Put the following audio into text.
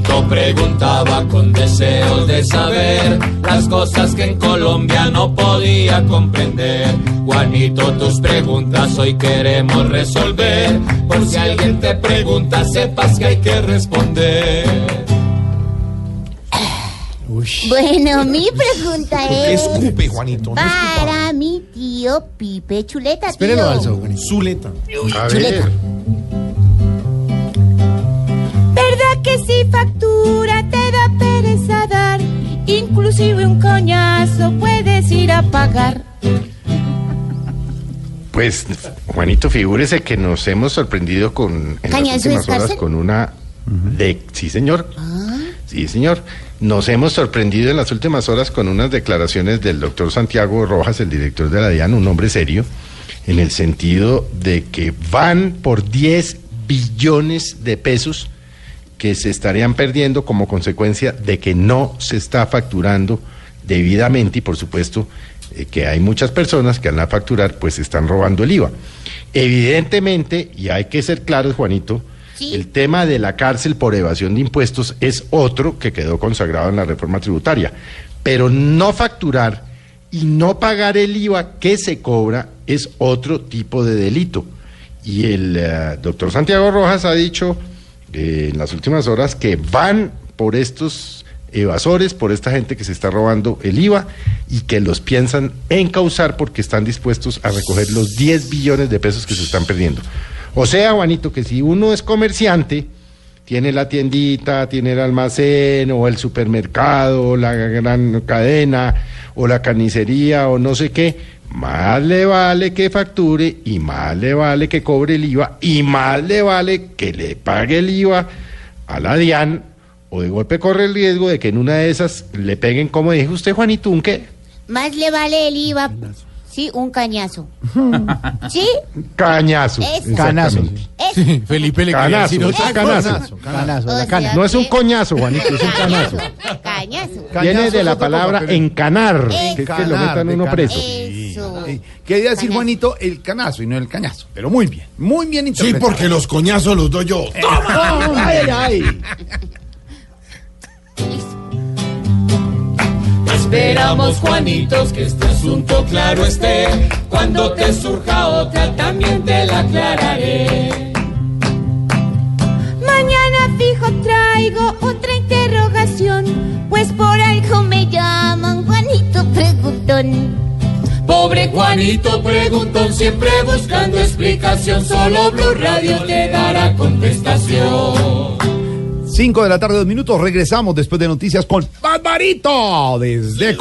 Juanito preguntaba con deseos de saber las cosas que en Colombia no podía comprender. Juanito, tus preguntas hoy queremos resolver. Por si alguien te pregunta, sepas que hay que responder. Bueno, mi pregunta es Escupe, Juanito. No escupa. para mi tío Pipe Chuleta. Tío. al Juanito. Zuleta. A Chuleta. ver. ¿Verdad factura te da pereza dar? Inclusive un coñazo puedes ir a pagar. Pues, Juanito, figúrese que nos hemos sorprendido con en las ¿Cañazo últimas horas con una de sí, señor. Sí, señor. Nos hemos sorprendido en las últimas horas con unas declaraciones del doctor Santiago Rojas, el director de la DIAN, un hombre serio, en el sentido de que van por 10 billones de pesos que se estarían perdiendo como consecuencia de que no se está facturando debidamente y por supuesto eh, que hay muchas personas que al no facturar pues están robando el IVA. Evidentemente, y hay que ser claros, Juanito, Sí. el tema de la cárcel por evasión de impuestos es otro que quedó consagrado en la reforma tributaria, pero no facturar y no pagar el IVA que se cobra es otro tipo de delito. Y el eh, doctor Santiago Rojas ha dicho eh, en las últimas horas que van por estos evasores, por esta gente que se está robando el IVA y que los piensan encauzar porque están dispuestos a recoger los 10 billones de pesos que se están perdiendo. O sea, Juanito, que si uno es comerciante, tiene la tiendita, tiene el almacén o el supermercado, o la gran cadena o la carnicería o no sé qué, más le vale que facture y más le vale que cobre el IVA y más le vale que le pague el IVA a la DIAN o de golpe corre el riesgo de que en una de esas le peguen, como dijo usted, Juanito, un qué? Más le vale el IVA. Sí, un cañazo. ¿Sí? Cañazo. Canazo. Felipe le Canazo, decir otra es cosa. canazo. O No es un coñazo, Juanito, es un canazo. Cañazo. Viene de la palabra encanar, Eh, que es que lo metan uno preso. Eso. Quería decir, Cañazo. Juanito, el canazo y no el cañazo. Pero muy bien, muy bien Sí, interpretado. porque los coñazos los doy yo. ¡Ay, ay, ay! Esperamos, Juanitos, que este asunto claro esté. Cuando te surja otra, también te la aclararé. Por algo me llaman Juanito Preguntón. Pobre Juanito preguntón, siempre buscando explicación. Solo Blue Radio te dará contestación. Cinco de la tarde, dos minutos. Regresamos después de noticias con Barbarito desde.